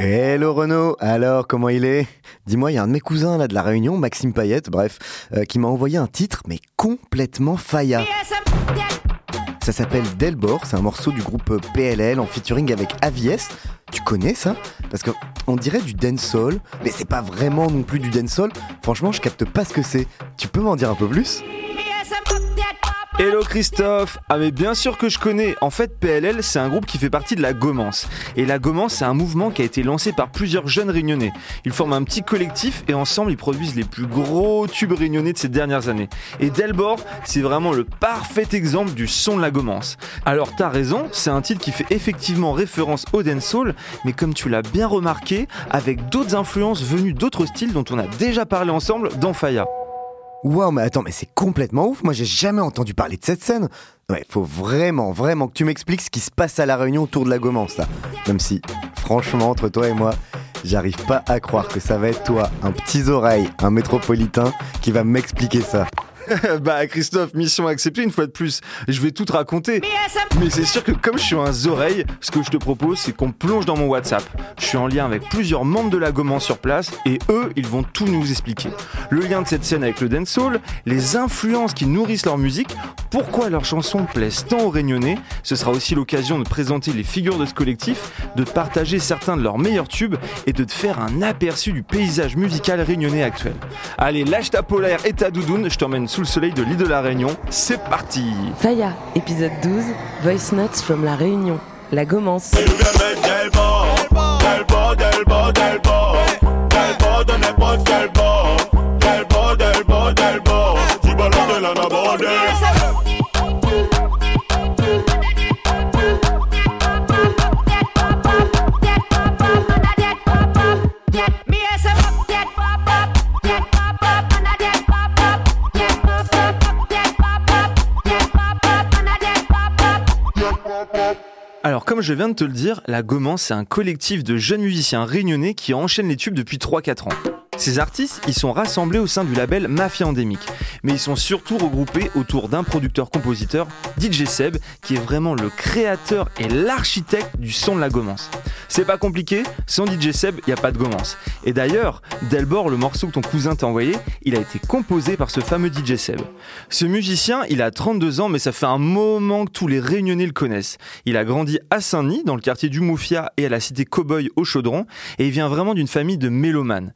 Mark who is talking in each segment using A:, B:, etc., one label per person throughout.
A: Hello Renaud, alors comment il est? Dis-moi, il y a un de mes cousins là de la Réunion, Maxime Payette, bref, euh, qui m'a envoyé un titre mais complètement faya. Ça s'appelle Delbor, c'est un morceau du groupe PLL en featuring avec Avies. Tu connais ça? Parce que on dirait du dancehall, mais c'est pas vraiment non plus du dancehall. Franchement, je capte pas ce que c'est. Tu peux m'en dire un peu plus?
B: Hello Christophe Ah mais bien sûr que je connais En fait PLL c'est un groupe qui fait partie de la Gomance. Et la Gomance c'est un mouvement qui a été lancé par plusieurs jeunes réunionnais. Ils forment un petit collectif et ensemble ils produisent les plus gros tubes réunionnais de ces dernières années. Et Delbor c'est vraiment le parfait exemple du son de la Gomance. Alors t'as raison, c'est un titre qui fait effectivement référence au dancehall, mais comme tu l'as bien remarqué, avec d'autres influences venues d'autres styles dont on a déjà parlé ensemble dans Faya.
A: Waouh, mais attends, mais c'est complètement ouf. Moi, j'ai jamais entendu parler de cette scène. Ouais, faut vraiment, vraiment que tu m'expliques ce qui se passe à la réunion autour de la Gomance, là. Même si, franchement, entre toi et moi, j'arrive pas à croire que ça va être toi, un petit oreille, un métropolitain, qui va m'expliquer ça.
B: bah Christophe, mission acceptée une fois de plus. Je vais tout te raconter. Mais c'est sûr que comme je suis un oreille, ce que je te propose, c'est qu'on plonge dans mon WhatsApp. Je suis en lien avec plusieurs membres de la Goman sur place et eux, ils vont tout nous expliquer. Le lien de cette scène avec le dancehall, les influences qui nourrissent leur musique, pourquoi leurs chansons plaisent tant aux Réunionnais. Ce sera aussi l'occasion de présenter les figures de ce collectif, de partager certains de leurs meilleurs tubes et de te faire un aperçu du paysage musical réunionnais actuel. Allez, lâche ta polaire et ta doudoune, je t'emmène sous le soleil de l'île de la Réunion. C'est parti
C: Faya, épisode 12, Voice Notes from la Réunion. La Gomance.
B: Alors comme je viens de te le dire, la Gomance c'est un collectif de jeunes musiciens réunionnais qui enchaînent les tubes depuis 3-4 ans. Ces artistes, ils sont rassemblés au sein du label Mafia Endémique, mais ils sont surtout regroupés autour d'un producteur-compositeur, DJ Seb, qui est vraiment le créateur et l'architecte du son de la Gomance. C'est pas compliqué, sans DJ Seb, il a pas de Gomance. Et d'ailleurs, Delbor, le morceau que ton cousin t'a envoyé, il a été composé par ce fameux DJ Seb. Ce musicien, il a 32 ans, mais ça fait un moment que tous les réunionnais le connaissent. Il a grandi à Saint-Denis, dans le quartier du Moufia et à la cité Cowboy au Chaudron, et il vient vraiment d'une famille de mélomanes.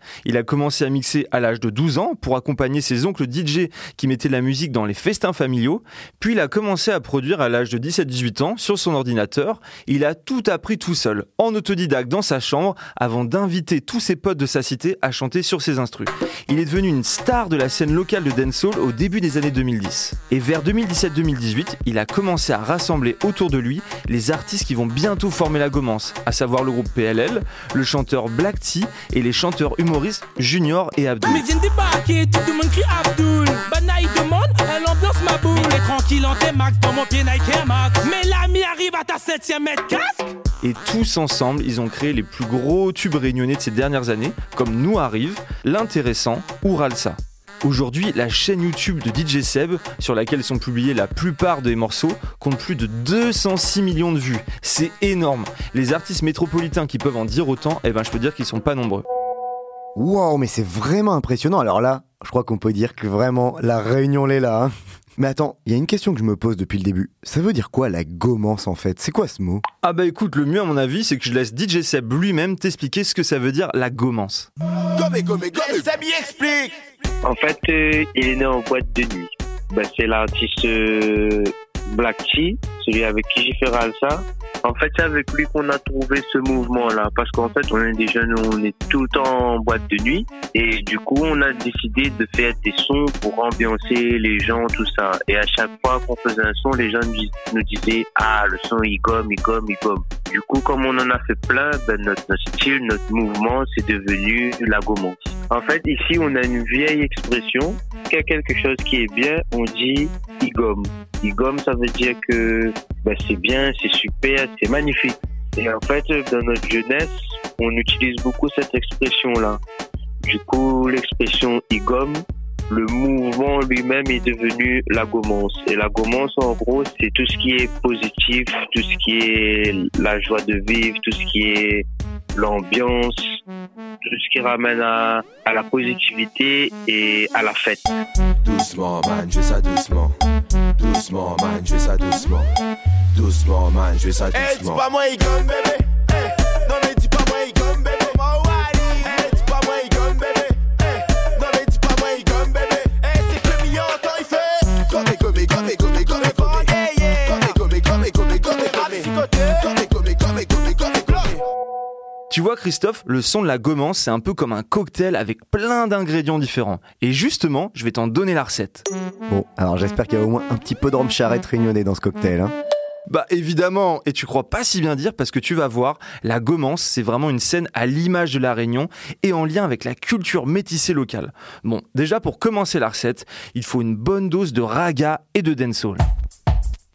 B: Commencé à mixer à l'âge de 12 ans pour accompagner ses oncles DJ qui mettaient la musique dans les festins familiaux. Puis il a commencé à produire à l'âge de 17-18 ans sur son ordinateur. Il a tout appris tout seul, en autodidacte dans sa chambre, avant d'inviter tous ses potes de sa cité à chanter sur ses instrus. Il est devenu une star de la scène locale de dancehall au début des années 2010. Et vers 2017-2018, il a commencé à rassembler autour de lui les artistes qui vont bientôt former la Gomance, à savoir le groupe PLL, le chanteur Black T et les chanteurs humoristes Junior et Abdul.
D: Mais viens débarquer, tout le monde crie Abdul. Banaï demande, elle ambiance ma boule. Mais tranquille en T-Max, dans mon pied Nike Air Max. Mais l'ami arrive à ta 7ème mètre casque.
B: Et tous ensemble, ils ont créé les plus gros tubes réunionnais de ces dernières années, comme Nous Arrive, L'Intéressant ou Ralsa. Aujourd'hui, la chaîne YouTube de DJ Seb, sur laquelle sont publiés la plupart des morceaux, compte plus de 206 millions de vues. C'est énorme. Les artistes métropolitains qui peuvent en dire autant, eh ben je peux dire qu'ils sont pas nombreux.
A: Waouh, mais c'est vraiment impressionnant. Alors là, je crois qu'on peut dire que vraiment la réunion l'est là. hein. Mais attends, il y a une question que je me pose depuis le début. Ça veut dire quoi la gomance en fait? C'est quoi ce mot?
B: Ah bah écoute, le mieux à mon avis, c'est que je laisse DJ Seb lui-même t'expliquer ce que ça veut dire la gomance.
E: En fait, euh, il est né en boîte de nuit. Ben, c'est l'artiste euh, Black T, celui avec qui j'ai fait Ralsa. En fait, c'est avec lui qu'on a trouvé ce mouvement-là, parce qu'en fait, on est des jeunes, on est tout le temps en boîte de nuit, et du coup, on a décidé de faire des sons pour ambiancer les gens, tout ça. Et à chaque fois qu'on faisait un son, les gens nous dis- nous disaient, ah, le son, il gomme, il gomme, il gomme. Du coup, comme on en a fait plein, ben, notre, notre style, notre mouvement, c'est devenu la gomance. En fait, ici, on a une vieille expression. Qu'il y a quelque chose qui est bien, on dit igom. Igom, ça veut dire que ben, c'est bien, c'est super, c'est magnifique. Et en fait, dans notre jeunesse, on utilise beaucoup cette expression-là. Du coup, l'expression igom, le mouvement lui-même est devenu la gomance. Et la gomance, en gros, c'est tout ce qui est positif, tout ce qui est la joie de vivre, tout ce qui est l'ambiance, tout ce qui ramène à, à la positivité et à la fête.
F: Doucement, man, je ça doucement. Doucement, man, je ça doucement. Doucement, man, je ça doucement.
G: Hey, dis pas moi, Igom, bébé. Hey, non, mais dis pas moi, Igom, bébé.
B: Tu vois Christophe, le son de la gomance, c'est un peu comme un cocktail avec plein d'ingrédients différents. Et justement, je vais t'en donner la recette.
A: Bon, alors j'espère qu'il y a au moins un petit peu de rhum charrette réunionnais dans ce cocktail. Hein.
B: Bah évidemment, et tu crois pas si bien dire parce que tu vas voir, la gomance, c'est vraiment une scène à l'image de la Réunion et en lien avec la culture métissée locale. Bon, déjà pour commencer la recette, il faut une bonne dose de raga et de dancehall.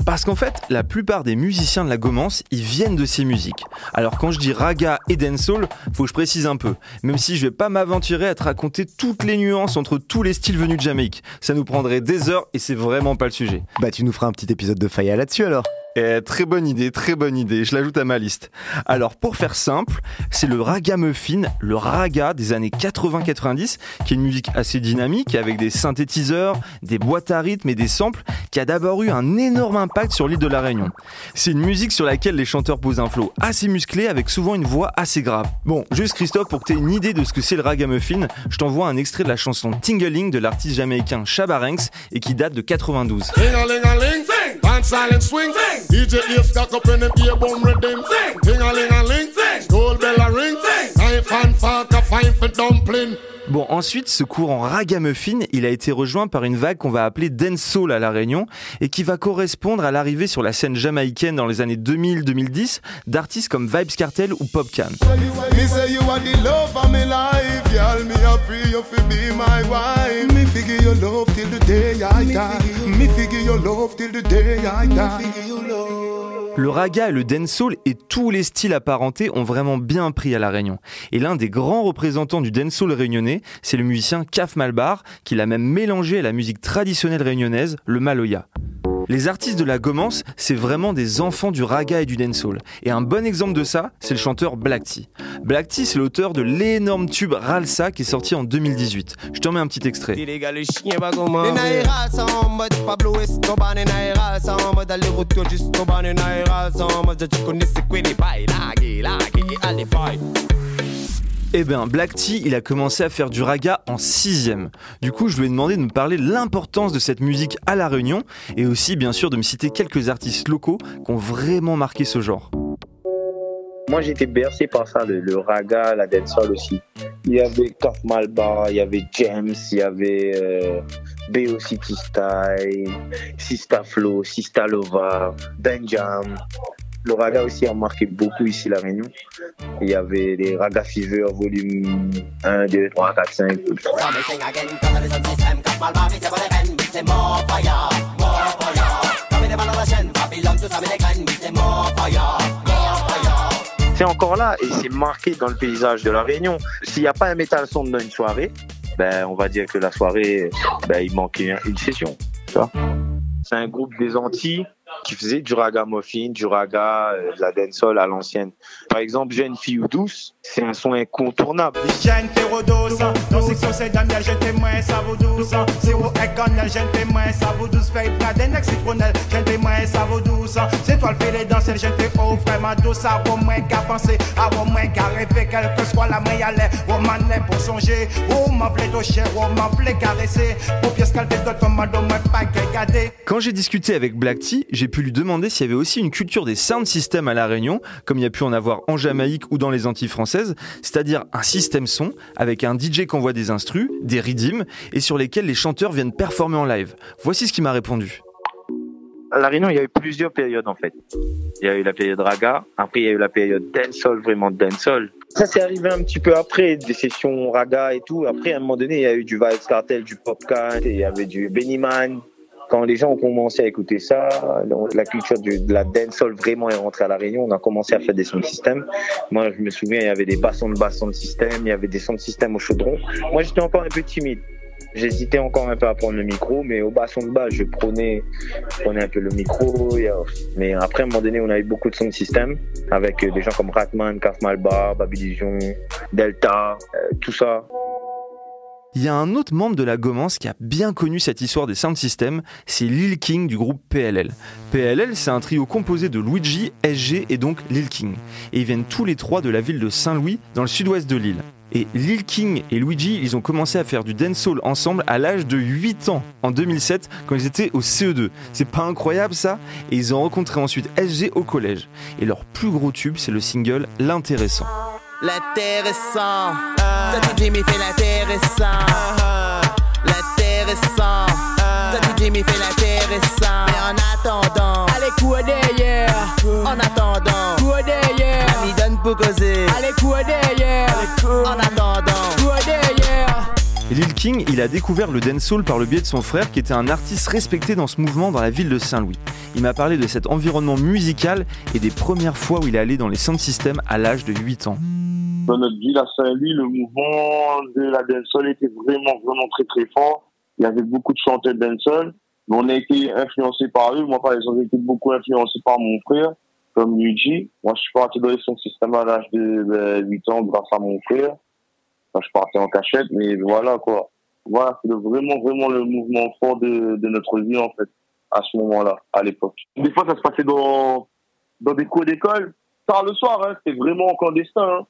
B: Parce qu'en fait, la plupart des musiciens de la Gomance, ils viennent de ces musiques. Alors quand je dis raga et dancehall, faut que je précise un peu. Même si je vais pas m'aventurer à te raconter toutes les nuances entre tous les styles venus de Jamaïque. Ça nous prendrait des heures et c'est vraiment pas le sujet.
A: Bah tu nous feras un petit épisode de Faya là-dessus alors.
B: Eh, très bonne idée, très bonne idée. Je l'ajoute à ma liste. Alors, pour faire simple, c'est le ragamuffin, le raga des années 80-90, qui est une musique assez dynamique avec des synthétiseurs, des boîtes à rythme et des samples, qui a d'abord eu un énorme impact sur l'île de la Réunion. C'est une musique sur laquelle les chanteurs posent un flow assez musclé avec souvent une voix assez grave. Bon, juste Christophe, pour que tu aies une idée de ce que c'est le ragamuffin, je t'envoie un extrait de la chanson Tingling de l'artiste jamaïcain Shabba et qui date de 92.
G: Ling-a-ling-a-ling, sing. Dance silent swing, sing. DJ ear stuck up in them ear bone rhythm, sing. Ling-a-ling-a-ling, sing. Skull bell a ring, sing. Knife and fork a fine for dumpling.
B: Bon, ensuite, ce courant ragamuffin, il a été rejoint par une vague qu'on va appeler dancehall à La Réunion et qui va correspondre à l'arrivée sur la scène jamaïcaine dans les années 2000-2010 d'artistes comme Vibes Cartel ou Popcan.
G: Me say you are the love of my life, girl. Me a pray you fi be my wife. Me figure your love till the day I die. Me figure your love till the day I die.
B: Le raga et le dancehall et tous les styles apparentés ont vraiment bien pris à La Réunion. Et l'un des grands représentants du dancehall réunionnais, c'est le musicien Kaf Malbar, qui l'a même mélangé à la musique traditionnelle réunionnaise, le maloya. Les artistes de la Gomance, c'est vraiment des enfants du raga et du dancehall. Et un bon exemple de ça, c'est le chanteur Black T. Black T, c'est l'auteur de l'énorme tube Ralsa qui est sorti en 2018. Je t'en mets un petit extrait. Eh bien, Black T, il a commencé à faire du raga en sixième. Du coup, je lui ai demandé de me parler de l'importance de cette musique à La Réunion et aussi, bien sûr, de me citer quelques artistes locaux qui ont vraiment marqué ce genre.
H: Moi, j'étais bercé par ça, le, raga, la dancehall aussi. Il y avait Kaf Malbar, il y avait James, il y avait euh, BO City Style, Sista Flow, Sista Lova, Benjam. Le raga aussi a marqué beaucoup ici la Réunion. Il y avait les Raga Fever volume 1, 2, 3, 4, 5. C'est encore là et c'est marqué dans le paysage de la Réunion. S'il n'y a pas un métal son dans une soirée, ben on va dire que la soirée, ben il manquait une session. C'est un groupe des Antilles qui faisait du ragamuffin, du raga, euh, de la dancehall à l'ancienne. Par exemple, Jeune fille ou douce, c'est un son incontournable.
G: Toi le les danser, oh vraiment douce. Qu'à penser, à qu'à rêver, quelle que soit la main à l'air. Oh pour songer, oh oh caresser. Pièce qu'elle pas.
B: Quand j'ai discuté avec Black T, j'ai pu lui demander s'il y avait aussi une culture des sound systems à La Réunion, comme il y a pu en avoir en Jamaïque ou dans les Antilles françaises, c'est-à-dire un système son avec un DJ qui envoie des instrus, des rythms, et sur lesquels les chanteurs viennent performer en live. Voici ce qu'il m'a répondu.
H: À La Réunion, il y a eu plusieurs périodes en fait. Il y a eu la période raga, après il y a eu la période dancehall, vraiment dancehall. Ça c'est arrivé un petit peu après, des sessions raga et tout. Après, à un moment donné, il y a eu du Vibes Cartel, du Popcat, il y avait du Bennyman. Quand les gens ont commencé à écouter ça, la culture de la dancehall vraiment est rentrée à La Réunion. On a commencé à faire des sons de système. Moi, je me souviens, il y avait des bassons de bassons de système, il y avait des sons de système au chaudron. Moi, j'étais encore un peu timide. J'hésitais encore un peu à prendre le micro, mais au basson de bas, je prenais, prenais un peu le micro. euh, Mais après, à un moment donné, on a eu beaucoup de sons de système avec des gens comme Ratman, Kaf Malba, Babylvision, Delta, euh, tout ça.
B: Il y a un autre membre de la Gomance qui a bien connu cette histoire des sound systems, c'est Lil King du groupe PLL. PLL, c'est un trio composé de Luigi, SG et donc Lil King. Et ils viennent tous les trois de la ville de Saint-Louis, dans le sud-ouest de l'île. Et Lil King et Luigi, ils ont commencé à faire du dancehall ensemble à l'âge de 8 ans, en 2007, quand ils étaient au CE2. C'est pas incroyable ça? Et ils ont rencontré ensuite SG au collège. Et leur plus gros tube, c'est le single L'intéressant.
I: L'intéressant, ça tu dis, mais fait l'intéressant. L'intéressant, ça tu dis, mais fait l'intéressant. Mais en attendant, allez quoi derrière. En attendant, quoi derrière. Ami donne pour causer. Allez quoi derrière. En attendant, quoi derrière.
B: Lil King, il a découvert le dancehall par le biais de son frère qui était un artiste respecté dans ce mouvement dans la ville de Saint-Louis. Il m'a parlé de cet environnement musical et des premières fois où il est allé dans les sound systems à l'âge de 8 ans.
J: dans notre ville à Saint-Louis, le mouvement de la dancehall était vraiment, vraiment très, très fort. Il y avait beaucoup de chanteurs dancehall. Mais on a été influencé par eux. Moi, par exemple, j'ai été beaucoup influencé par mon frère, comme Luigi. Moi, je suis parti dans les sons système à l'âge de, de 8 ans grâce à mon frère. Je partais en cachette, mais voilà, quoi. Voilà, c'est vraiment, vraiment le mouvement fort de, notre vie, en fait, à ce moment-là, à l'époque. Des fois, ça se passait dans, dans des cours d'école, tard le soir, hein. C'était vraiment clandestin, hein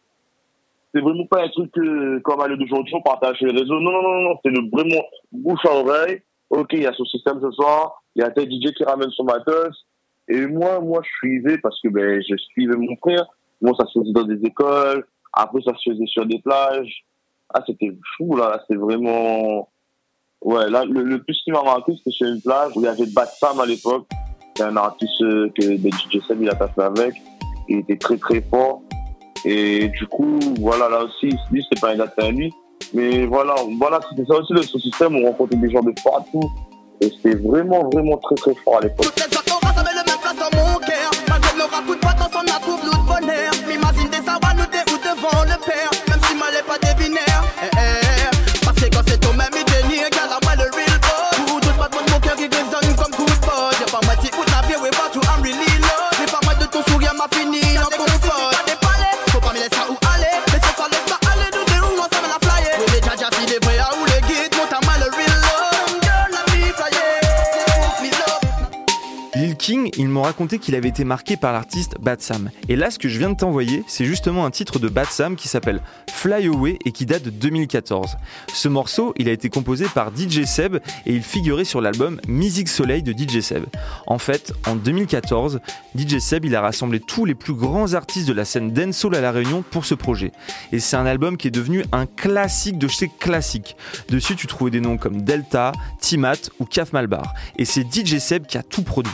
J: c'est vraiment pas un truc comme à l'heure d'aujourd'hui, on partage les réseaux. Non, non, non, c'est vraiment bouche à oreille. Ok, il y a son système ce soir, il y a tel DJ qui ramène son matos. Et moi, moi, je suivais parce que ben, je suivais mon frère. Moi, ça se faisait dans des écoles. Après, ça se faisait sur des plages. Ah, c'était fou, là. C'était vraiment... Ouais, là, le, plus qui m'a marqué, c'était sur une plage où il y avait Bad Sam à l'époque. C'est un artiste euh, que ben, DJ Seb, il a passé avec. Il était très, très fort. Et du coup, voilà, là aussi, lui, c'était pas un gars à lui. Mais voilà, voilà, c'était ça aussi le ce système. On rencontrait des gens de partout. Et c'était vraiment, vraiment très, très fort à l'époque.
B: M'ont raconté qu'il avait été marqué par l'artiste Bad Sam. Et là, ce que je viens de t'envoyer, c'est justement un titre de Bad Sam qui s'appelle Fly Away et qui date de 2014. Ce morceau, il a été composé par DJ Seb et il figurait sur l'album Musique Soleil de DJ Seb. En fait, en 2014, DJ Seb, il a rassemblé tous les plus grands artistes de la scène dancehall à La Réunion pour ce projet. Et c'est un album qui est devenu un classique de chez classique. Dessus, tu trouvais des noms comme Delta, Timat ou Kaf Malbar. Et c'est DJ Seb qui a tout produit.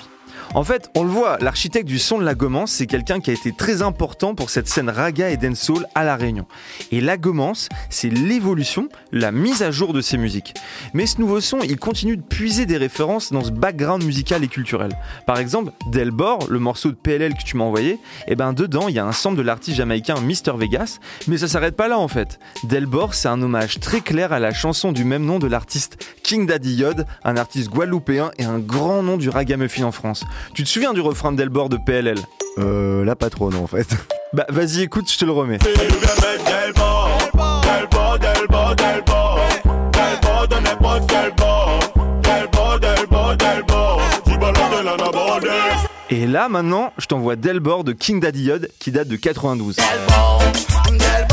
B: En fait, on le voit, l'architecte du son de la Gomance, c'est quelqu'un qui a été très important pour cette scène raga et dancehall à La Réunion. Et la Gomance, c'est l'évolution, la mise à jour de ces musiques. Mais ce nouveau son, il continue de puiser des références dans ce background musical et culturel. Par exemple, Delbor, le morceau de PLL que tu m'as envoyé, et ben dedans, il y a un sample de l'artiste jamaïcain Mr Vegas, mais ça s'arrête pas là en fait. Delbor, c'est un hommage très clair à la chanson du même nom de l'artiste King Daddy Yod, un artiste guadeloupéen et un grand nom du ragamuffin en France. Tu te souviens du refrain de Delbor de PLL
A: Euh, là, pas trop, non, en fait.
B: Bah vas-y, écoute, je te le remets. Et là maintenant, je t'envoie Delbor de King Daddy Yod qui date de 92. Un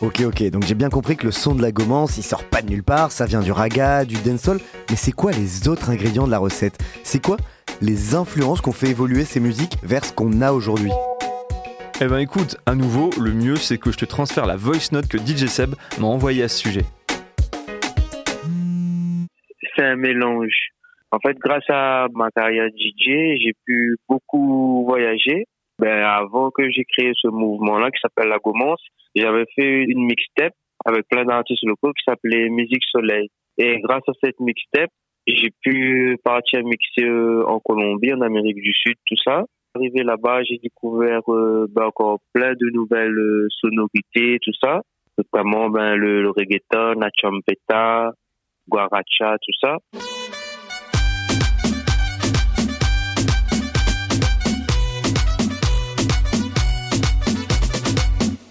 A: Ok, ok, donc j'ai bien compris que le son de la Gomance, il sort pas de nulle part, ça vient du raga, du dancehall, mais c'est quoi les autres ingrédients de la recette? C'est quoi les influences qu'on fait évoluer ces musiques vers ce qu'on a aujourd'hui?
B: Eh ben écoute, à nouveau, le mieux c'est que je te transfère la voice note que DJ Seb m'a envoyée à ce sujet.
E: C'est un mélange. En fait, grâce à ma carrière DJ, j'ai pu beaucoup voyager. Ben, avant que j'ai créé ce mouvement-là qui s'appelle la Gomance, j'avais fait une mixtape avec plein d'artistes locaux qui s'appelait Musique Soleil. Et grâce à cette mixtape, j'ai pu partir mixer euh, en Colombie, en Amérique du Sud, tout ça. Arrivé là-bas, j'ai découvert euh, ben, encore plein de nouvelles euh, sonorités, tout ça. Notamment ben, le, le reggaeton, la champeta, guaracha, tout ça.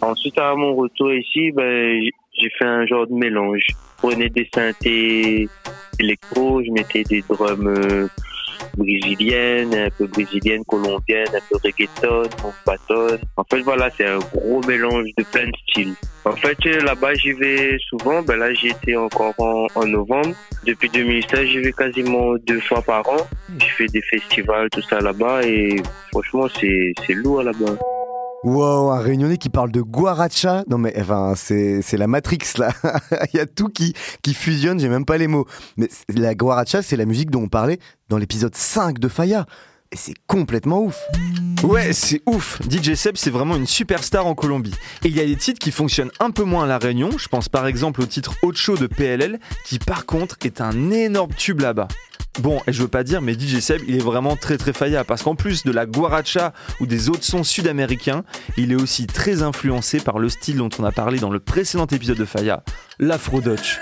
E: Ensuite, à mon retour ici, ben, j'ai fait un genre de mélange. Je prenais des synthés électro, je mettais des drums euh, brésiliennes, un peu brésiliennes, colombiennes, un peu reggaeton, bâton. En fait, voilà, c'est un gros mélange de plein de styles. En fait, euh, là-bas, j'y vais souvent. Ben là, j'y étais encore en, novembre. Depuis 2016, j'y vais quasiment deux fois par an. Je fais des festivals, tout ça là-bas. Et franchement, c'est lourd là-bas.
A: Wow, un réunionnais qui parle de guaracha. Non mais enfin, c'est la Matrix là. Il y a tout qui qui fusionne, j'ai même pas les mots. Mais la guaracha, c'est la musique dont on parlait dans l'épisode 5 de Faya. Et c'est complètement ouf.
B: Ouais, c'est ouf. DJ Seb, c'est vraiment une superstar en Colombie. Et il y a des titres qui fonctionnent un peu moins à La Réunion. Je pense par exemple au titre Ocho de PLL, qui par contre est un énorme tube là-bas. Bon, et je veux pas dire, mais DJ Seb, il est vraiment très très faillat parce qu'en plus de la guaracha ou des autres sons sud-américains, il est aussi très influencé par le style dont on a parlé dans le précédent épisode de Faya, l'afro-dutch.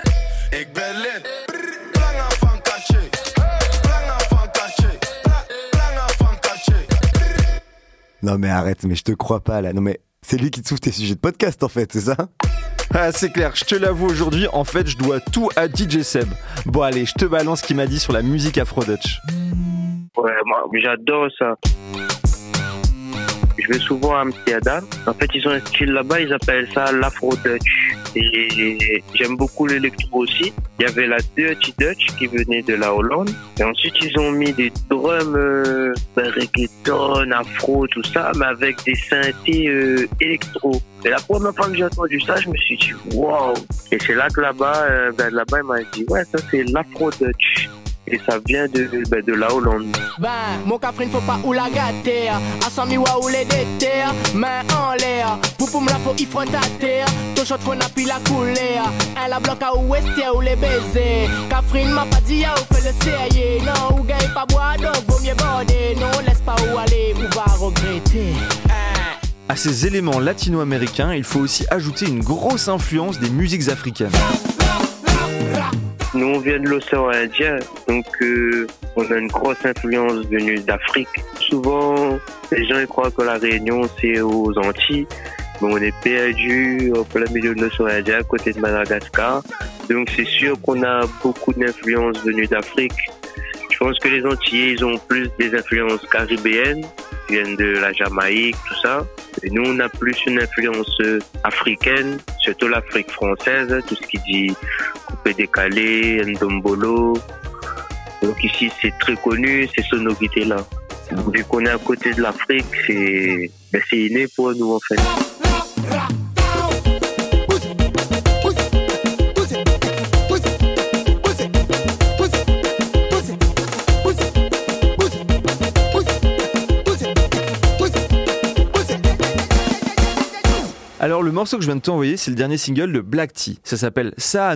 A: Non mais arrête, mais je te crois pas là. Non mais c'est lui qui te souffle tes sujets de podcast en fait, c'est ça
B: Ah, c'est clair, je te l'avoue aujourd'hui, en fait, je dois tout à DJ Seb. Bon, allez, je te balance ce qu'il m'a dit sur la musique afro-dutch.
E: Ouais, moi, j'adore ça. Je vais souvent à Amsterdam. En fait, ils ont un style là-bas, ils appellent ça l'afro-dutch. J'aime beaucoup l'électro aussi. Il y avait la Dirty Dutch qui venait de la Hollande. Et ensuite, ils ont mis des drums euh, ben, reggaeton, afro, tout ça, mais avec des synthés euh, électro. Et la première fois que j'ai entendu ça, je me suis dit, wow. Et c'est là que là-bas, euh, ben, là-bas, il m'a dit, ouais, ça c'est l'afro-dutch. Et ça vient de, ben, de la Hollande.
I: Ben, mon cafrine faut pas ou la gâter. À son miwa ou les déterre. Main en l'air. Pour pour me la faut y frotte à terre. Ton shot faut n'a plus la couler. Elle la bloque à ouest ou les baiser. Cafrine m'a pas dit à ou fait le sérieux. Non, ou gagne pas boire donc vaut mieux border. Non, laisse pas où aller ou va regretter.
B: À ces éléments latino-américains, il faut aussi ajouter une grosse influence des musiques africaines.
E: Nous, on vient de l'océan Indien, donc euh, on a une grosse influence venue d'Afrique. Souvent, les gens ils croient que la Réunion, c'est aux Antilles, mais on est perdu en plein milieu de l'océan Indien, à côté de Madagascar. Donc c'est sûr qu'on a beaucoup d'influences venues d'Afrique. Je pense que les Antillais, ils ont plus des influences caribéennes, viennent de la Jamaïque, tout ça. Et nous, on a plus une influence africaine, surtout l'Afrique française, tout ce qui dit décalé, ndombolo. Donc ici, c'est très connu, ces sonorités-là. Vu qu'on est à côté de l'Afrique, c'est ben, c'est inné pour nous, en fait.
B: Alors le morceau que je viens de t'envoyer, c'est le dernier single de Black Tea. Ça s'appelle Ça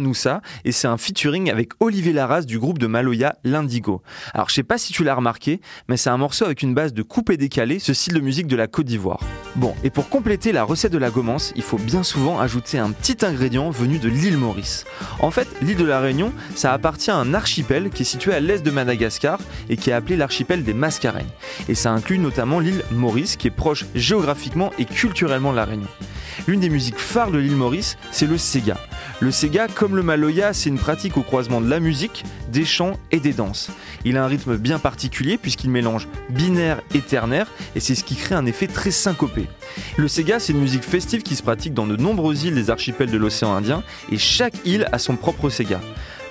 B: et c'est un featuring avec Olivier Larraz du groupe de Maloya L'Indigo. Alors je sais pas si tu l'as remarqué, mais c'est un morceau avec une base de coupé décalé, ce style de musique de la Côte d'Ivoire. Bon, et pour compléter la recette de la gomance, il faut bien souvent ajouter un petit ingrédient venu de l'île Maurice. En fait, l'île de la Réunion, ça appartient à un archipel qui est situé à l'est de Madagascar et qui est appelé l'archipel des Mascareignes. Et ça inclut notamment l'île Maurice qui est proche géographiquement et culturellement de la Réunion. L'une des musiques phares de l'île Maurice, c'est le Sega. Le Sega, comme le Maloya, c'est une pratique au croisement de la musique, des chants et des danses. Il a un rythme bien particulier puisqu'il mélange binaire et ternaire et c'est ce qui crée un effet très syncopé. Le Sega, c'est une musique festive qui se pratique dans de nombreuses îles des archipels de l'océan Indien et chaque île a son propre Sega.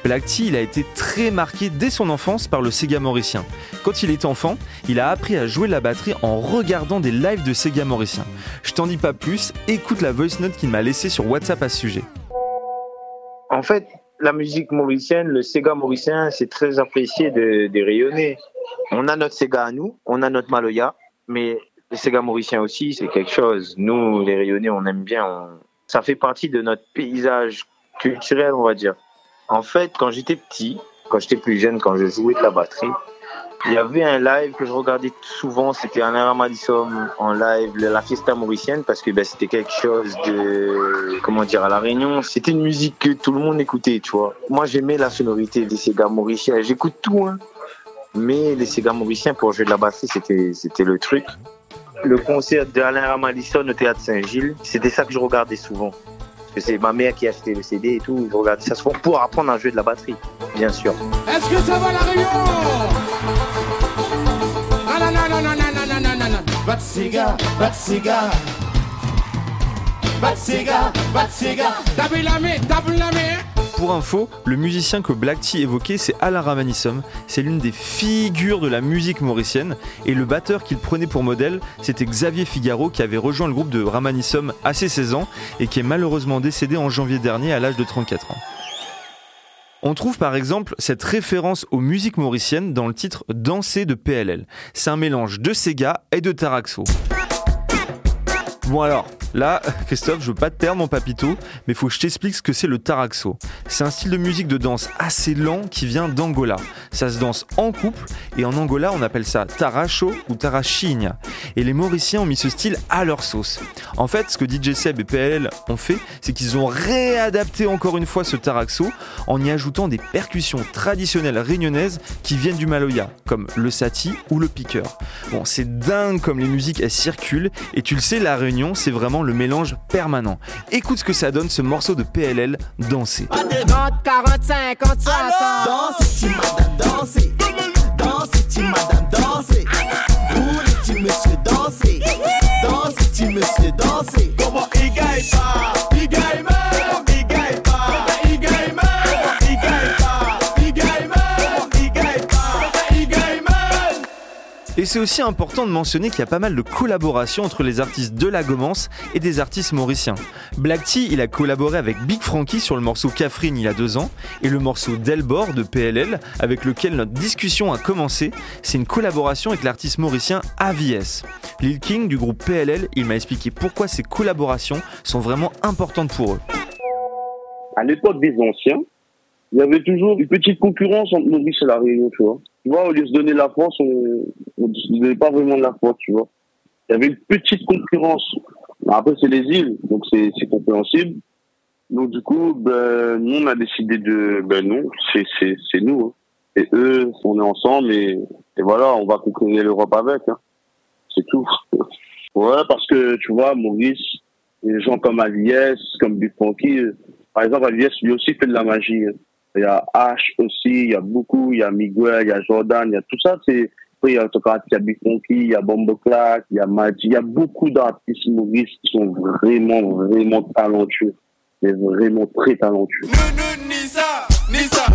B: Black il a été très marqué dès son enfance par le Sega mauricien. Quand il était enfant, il a appris à jouer la batterie en regardant des lives de Sega mauricien. Je t'en dis pas plus, écoute la voice note qu'il m'a laissée sur WhatsApp à ce sujet.
H: En fait, la musique mauricienne, le Sega mauricien, c'est très apprécié de, de rayonner. On a notre Sega à nous, on a notre Maloya, mais le Sega mauricien aussi, c'est quelque chose. Nous, les rayonnais, on aime bien. Ça fait partie de notre paysage culturel, on va dire. En fait, quand j'étais petit, quand j'étais plus jeune, quand je jouais de la batterie, il y avait un live que je regardais souvent, c'était Alain Ramadissom en live, la fiesta mauricienne, parce que ben, c'était quelque chose de, comment dire, à La Réunion, c'était une musique que tout le monde écoutait, tu vois. Moi, j'aimais la sonorité des Sega mauriciens, j'écoute tout, hein. Mais les Sega mauriciens, pour jouer de la batterie, c'était, c'était le truc. Le concert d'Alain Ramadisson au théâtre Saint-Gilles, c'était ça que je regardais souvent. C'est ma mère qui a acheté le CD et tout. Regarde, ça se font pour apprendre à jouer de la batterie, bien sûr.
D: Est-ce que ça va la Réunion ah, Batsiga, Batsiga. Batsiga, Batsiga. Tape la main, la main. Hein?
B: Pour info, le musicien que Black Tea évoquait, c'est Alain Ramanissom. C'est l'une des figures de la musique mauricienne. Et le batteur qu'il prenait pour modèle, c'était Xavier Figaro, qui avait rejoint le groupe de Ramanissom à ses 16 ans et qui est malheureusement décédé en janvier dernier à l'âge de 34 ans. On trouve par exemple cette référence aux musiques mauriciennes dans le titre Danser de PLL. C'est un mélange de Sega et de Taraxo. Bon alors, là, Christophe, je veux pas te perdre mon papito, mais faut que je t'explique ce que c'est le taraxo. C'est un style de musique de danse assez lent qui vient d'Angola. Ça se danse en couple et en Angola on appelle ça taracho ou tarachinha. Et les Mauriciens ont mis ce style à leur sauce. En fait, ce que DJ Seb et PLL ont fait, c'est qu'ils ont réadapté encore une fois ce taraxo en y ajoutant des percussions traditionnelles réunionnaises qui viennent du Maloya, comme le sati ou le piqueur. Bon, c'est dingue comme les musiques elles circulent et tu le sais, la Réunion c'est vraiment le mélange permanent. Écoute ce que ça donne ce morceau de PLL danser.
I: 30, 45, 50, 60. Dansez, petit
B: c'est aussi important de mentionner qu'il y a pas mal de collaborations entre les artistes de la Gomance et des artistes mauriciens. Black Tea, il a collaboré avec Big Frankie sur le morceau Catherine il y a deux ans, et le morceau Delbor de PLL, avec lequel notre discussion a commencé, c'est une collaboration avec l'artiste mauricien AVS. Lil King du groupe PLL, il m'a expliqué pourquoi ces collaborations sont vraiment importantes pour eux.
J: à l'époque des anciens, il y avait toujours une petite concurrence entre Maurice et la Réunion, tu vois. Tu vois, au lieu de se donner la France, on ne se donnait pas vraiment de la France, tu vois. Il y avait une petite concurrence. Après, c'est les îles, donc c'est compréhensible. Donc, du coup, ben, nous, on a décidé de... Ben non, c'est nous. hein. Et eux, on est ensemble et, voilà, on va conquérir l'Europe avec. hein. C'est tout. ouais, parce que, tu vois, Maurice, des gens comme Aliès, comme Big euh, par exemple, Aliès lui aussi fait de la magie. hein. Il y a H aussi, il y a beaucoup, il y a Miguel, il y a Jordan, il y a tout ça. C'est, il y a, il y a Big Funky, il y a Bombo Clark, il y a Magic, il y a beaucoup d'artistes Maurice qui sont vraiment, vraiment talentueux. Mais vraiment très talentueux.
F: Nisa, Nisa,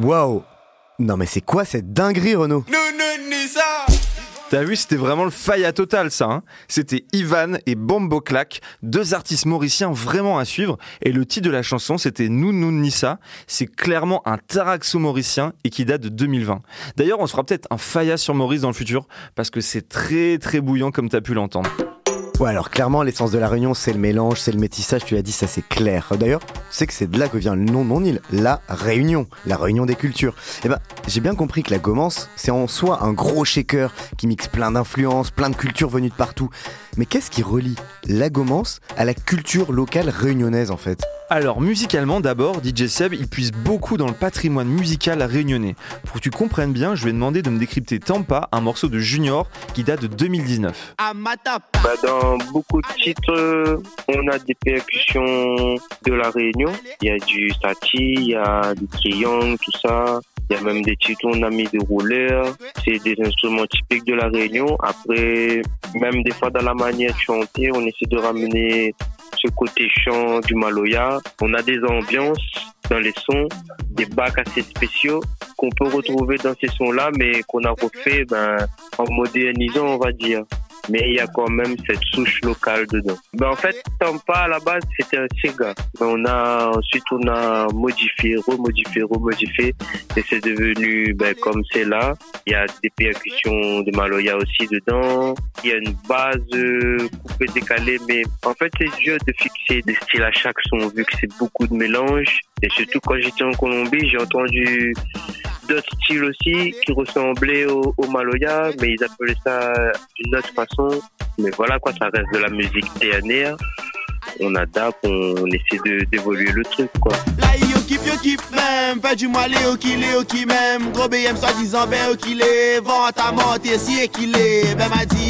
A: Waouh Non mais c'est quoi cette dinguerie Renaud
F: Nous, nous, Nisa,
B: T'as vu, c'était vraiment le faille à total, ça. Hein c'était Ivan et Bombo Clack, deux artistes mauriciens vraiment à suivre. Et le titre de la chanson, c'était Nounou Nissa. C'est clairement un taraxo mauricien et qui date de 2020. D'ailleurs, on se fera peut-être un faïa sur Maurice dans le futur parce que c'est très très bouillant comme t'as pu l'entendre.
A: Ouais, alors clairement, l'essence de la Réunion, c'est le mélange, c'est le métissage, tu l'as dit, ça c'est clair. D'ailleurs, tu sais que c'est de là que vient le nom de mon île, la Réunion, la Réunion des cultures. Eh ben, j'ai bien compris que la Gomance, c'est en soi un gros shaker qui mixe plein d'influences, plein de cultures venues de partout. Mais qu'est-ce qui relie la Gomance à la culture locale réunionnaise en fait?
B: Alors, musicalement, d'abord, DJ Seb, il puise beaucoup dans le patrimoine musical réunionnais. Pour que tu comprennes bien, je lui ai demandé de me décrypter Tampa, un morceau de Junior qui date de 2019.
E: Bah, dans beaucoup de titres, on a des percussions de la Réunion. Il y a du Sati, il y a du Triangle, tout ça. Il y a même des titres on a mis des rouleurs. C'est des instruments typiques de la Réunion. Après, même des fois dans la manière de chanter, on essaie de ramener ce côté chant du Maloya. On a des ambiances dans les sons, des bacs assez spéciaux qu'on peut retrouver dans ces sons-là, mais qu'on a refait ben, en modernisant, on va dire mais il y a quand même cette souche locale dedans. Ben, en fait, Tampa, à la base, c'était un Sega. Ben, on a, ensuite, on a modifié, remodifié, remodifié, et c'est devenu, ben, comme c'est là. Il y a des percussions de Maloya aussi dedans. Il y a une base euh, coupée, décalée, mais en fait, c'est dur de fixer des styles à chaque son, vu que c'est beaucoup de mélange. Et surtout, quand j'étais en Colombie, j'ai entendu d'autres styles aussi qui ressemblaient au, au, Maloya, mais ils appelaient ça d'une autre façon. Mais voilà quoi, ça reste de la musique théâtre. On adapte, on, essaie d'évoluer le truc quoi.
K: Là, yo kip, yo kip même, fait du mal, yo qui yo qui même. Gros BM soi-disant, ben yo qui l'est. Vente à monter, si qu'il est. Ben m'a dit,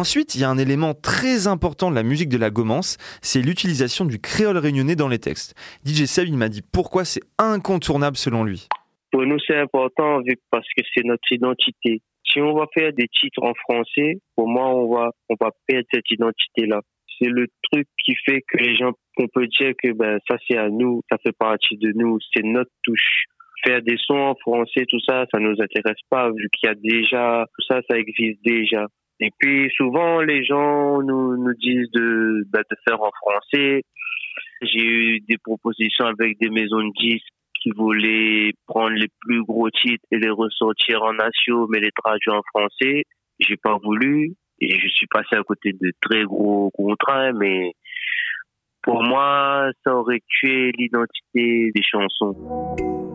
B: Ensuite, il y a un élément très important de la musique de la Gomance, c'est l'utilisation du créole réunionnais dans les textes. DJ Seb, il m'a dit pourquoi c'est incontournable selon lui.
E: Pour nous, c'est important parce que c'est notre identité. Si on va faire des titres en français, pour moi, on va, on va perdre cette identité-là. C'est le truc qui fait que les gens, on peut dire que ben, ça c'est à nous, ça fait partie de nous, c'est notre touche. Faire des sons en français, tout ça, ça nous intéresse pas vu qu'il y a déjà, tout ça, ça existe déjà. Et puis souvent les gens nous, disent de, bah, de faire en français. J'ai eu des propositions avec des maisons de disques qui voulaient prendre les plus gros titres et les ressortir en nation mais les traduire en français. J'ai pas voulu et je suis passé à côté de très gros contrats, mais pour moi, ça aurait tué l'identité des chansons.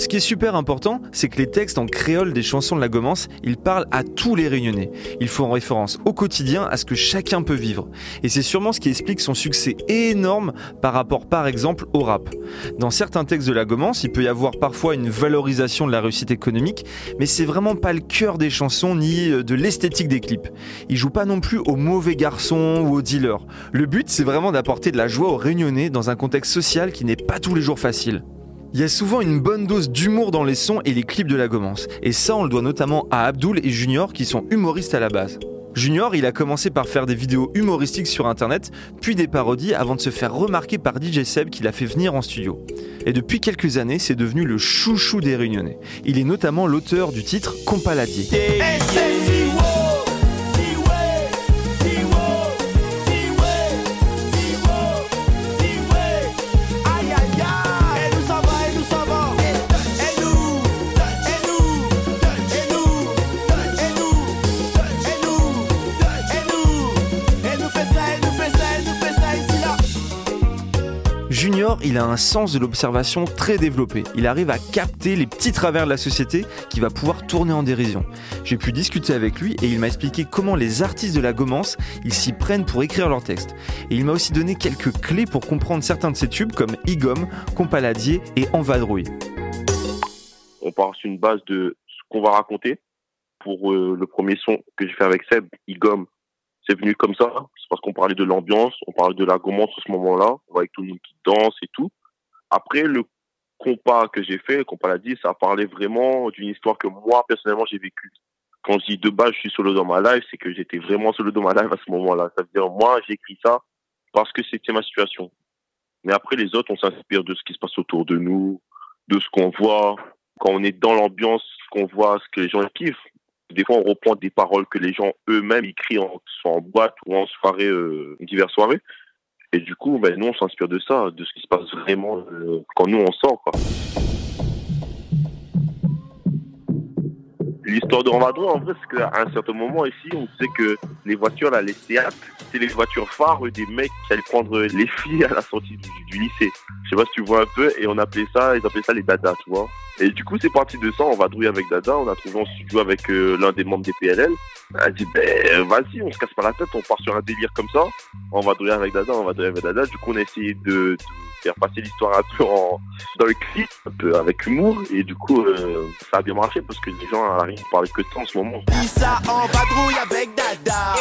B: Ce qui est super important, c'est que les textes en créole des chansons de la Gomance, ils parlent à tous les Réunionnais. Ils font référence au quotidien à ce que chacun peut vivre. Et c'est sûrement ce qui explique son succès énorme par rapport par exemple au rap. Dans certains textes de la Gomance, il peut y avoir parfois une valorisation de la réussite économique, mais c'est vraiment pas le cœur des chansons ni de l'esthétique des clips. Ils jouent pas non plus aux mauvais garçons ou aux dealers. Le but, c'est vraiment d'apporter de la joie aux Réunionnais dans un contexte social qui n'est pas tous les jours facile. Il y a souvent une bonne dose d'humour dans les sons et les clips de la Gomance. Et ça, on le doit notamment à Abdul et Junior qui sont humoristes à la base. Junior, il a commencé par faire des vidéos humoristiques sur internet, puis des parodies avant de se faire remarquer par DJ Seb qui l'a fait venir en studio. Et depuis quelques années, c'est devenu le chouchou des Réunionnais. Il est notamment l'auteur du titre Compaladier. Il a un sens de l'observation très développé. Il arrive à capter les petits travers de la société qui va pouvoir tourner en dérision. J'ai pu discuter avec lui et il m'a expliqué comment les artistes de la Gomance, ils s'y prennent pour écrire leurs textes. Et il m'a aussi donné quelques clés pour comprendre certains de ses tubes comme Igom, Compaladier et Envadrouille.
J: On part sur une base de ce qu'on va raconter. Pour euh, le premier son que j'ai fait avec Seb, Igom, c'est venu comme ça. C'est parce qu'on parlait de l'ambiance, on parlait de la Gomance à ce moment-là, avec tout le monde qui danse et tout. Après, le compas que j'ai fait, le compas l'a dit, ça parlait vraiment d'une histoire que moi, personnellement, j'ai vécue.
L: quand je dis de base, je suis solo dans ma life, c'est que j'étais vraiment solo dans ma life à ce moment-là. Ça veut dire, moi, j'écris ça parce que c'était ma situation. Mais après, les autres, on s'inspire de ce qui se passe autour de nous, de ce qu'on voit. Quand on est dans l'ambiance, ce qu'on voit, ce que les gens kiffent. Des fois, on reprend des paroles que les gens eux-mêmes écrivent, en, soit en boîte ou en soirée, euh, diverses soirées. Et du coup, ben, nous, on s'inspire de ça, de ce qui se passe vraiment euh, quand nous, on sort. L'histoire de Ramadan, en vrai, c'est qu'à un certain moment ici, on disait que les voitures, là, les Seat, c'est les voitures phares des mecs qui allaient prendre les filles à la sortie du, lycée. Je sais pas si tu vois un peu, et on appelait ça, ils appelaient ça les dadas, tu vois. Et du coup, c'est parti de ça, on va douiller avec Dada, on a trouvé un studio avec euh, l'un des membres des PLL. Elle a dit, ben, vas-y, on se casse pas la tête, on part sur un délire comme ça, on va douiller avec Dada, on va douiller avec Dada. Du coup, on a essayé de faire passer l'histoire un peu en, dans le clip, un peu avec humour, et du coup, euh, ça a bien marché parce que les gens arrivent parler que de ça en ce moment.
K: Lisa en vadrouille avec Dada.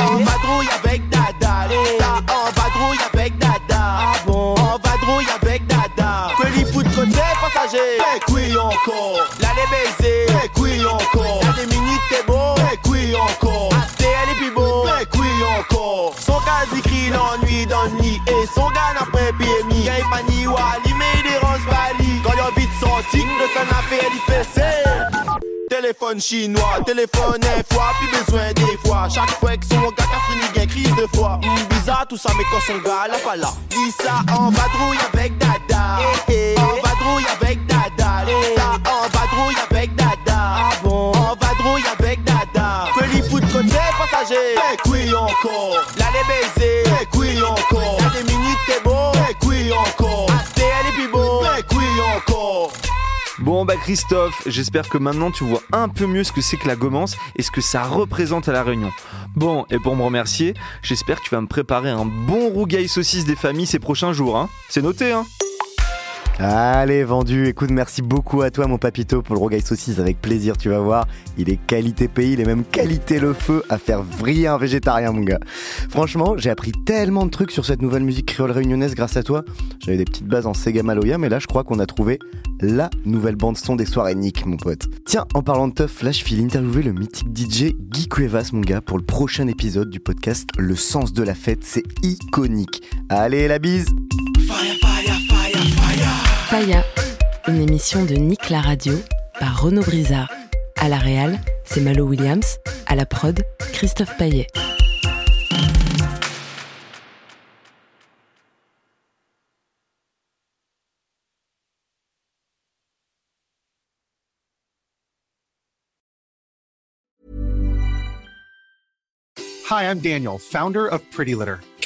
K: En vadrouille avec Dada. Lisa en vadrouille avec Dada. Ah bon? En vadrouille avec Dada. Que les foot côté passager. Eh oui encore. L'allée baiser. Eh oui encore. La des minutes t'es beau. Eh oui encore. Elle est plus beau. Eh oui encore. Son cas écrit l'ennui dans le nid. Et son gars pas ni wali mais il dérange Bali. Quand y'a vite sorti. Le son a fait il fait. Téléphone chinois, téléphone un fois, plus besoin des fois. Chaque fois que son gars a fini, gain crise de foi. Hum, bizarre tout ça, mais quand son gars là pas là. Dis ça en vadrouille avec Dada. Eh, eh. En vadrouille avec Dada. Dis ça en vadrouille avec Dada. Ah bon? En vadrouille avec Dada. Que les foot côté passager. Eh oui encore. Oui encore. Oui encore.
B: Bon bah Christophe, j'espère que maintenant tu vois un peu mieux ce que c'est que la gommance et ce que ça représente à la Réunion. Bon, et pour me remercier, j'espère que tu vas me préparer un bon rougail saucisse des familles ces prochains jours, hein. C'est noté, hein
A: Allez, vendu. Écoute, merci beaucoup à toi, mon papito, pour le rogaille saucisse. Avec plaisir, tu vas voir. Il est qualité pays, il est même qualité le feu à faire vriller un végétarien, mon gars. Franchement, j'ai appris tellement de trucs sur cette nouvelle musique créole réunionnaise grâce à toi. J'avais des petites bases en Sega Maloya, mais là, je crois qu'on a trouvé la nouvelle bande-son des soirées Nick, mon pote. Tiens, en parlant de teuf, là, je file interviewer le mythique DJ Guy Cuevas, mon gars, pour le prochain épisode du podcast Le sens de la fête. C'est iconique. Allez, la bise!
C: Faya, une émission de Nick la radio par Renaud Brizard. À la réal, c'est Malo Williams. À la prod, Christophe Paillet.
M: Hi, I'm Daniel, founder of Pretty Litter.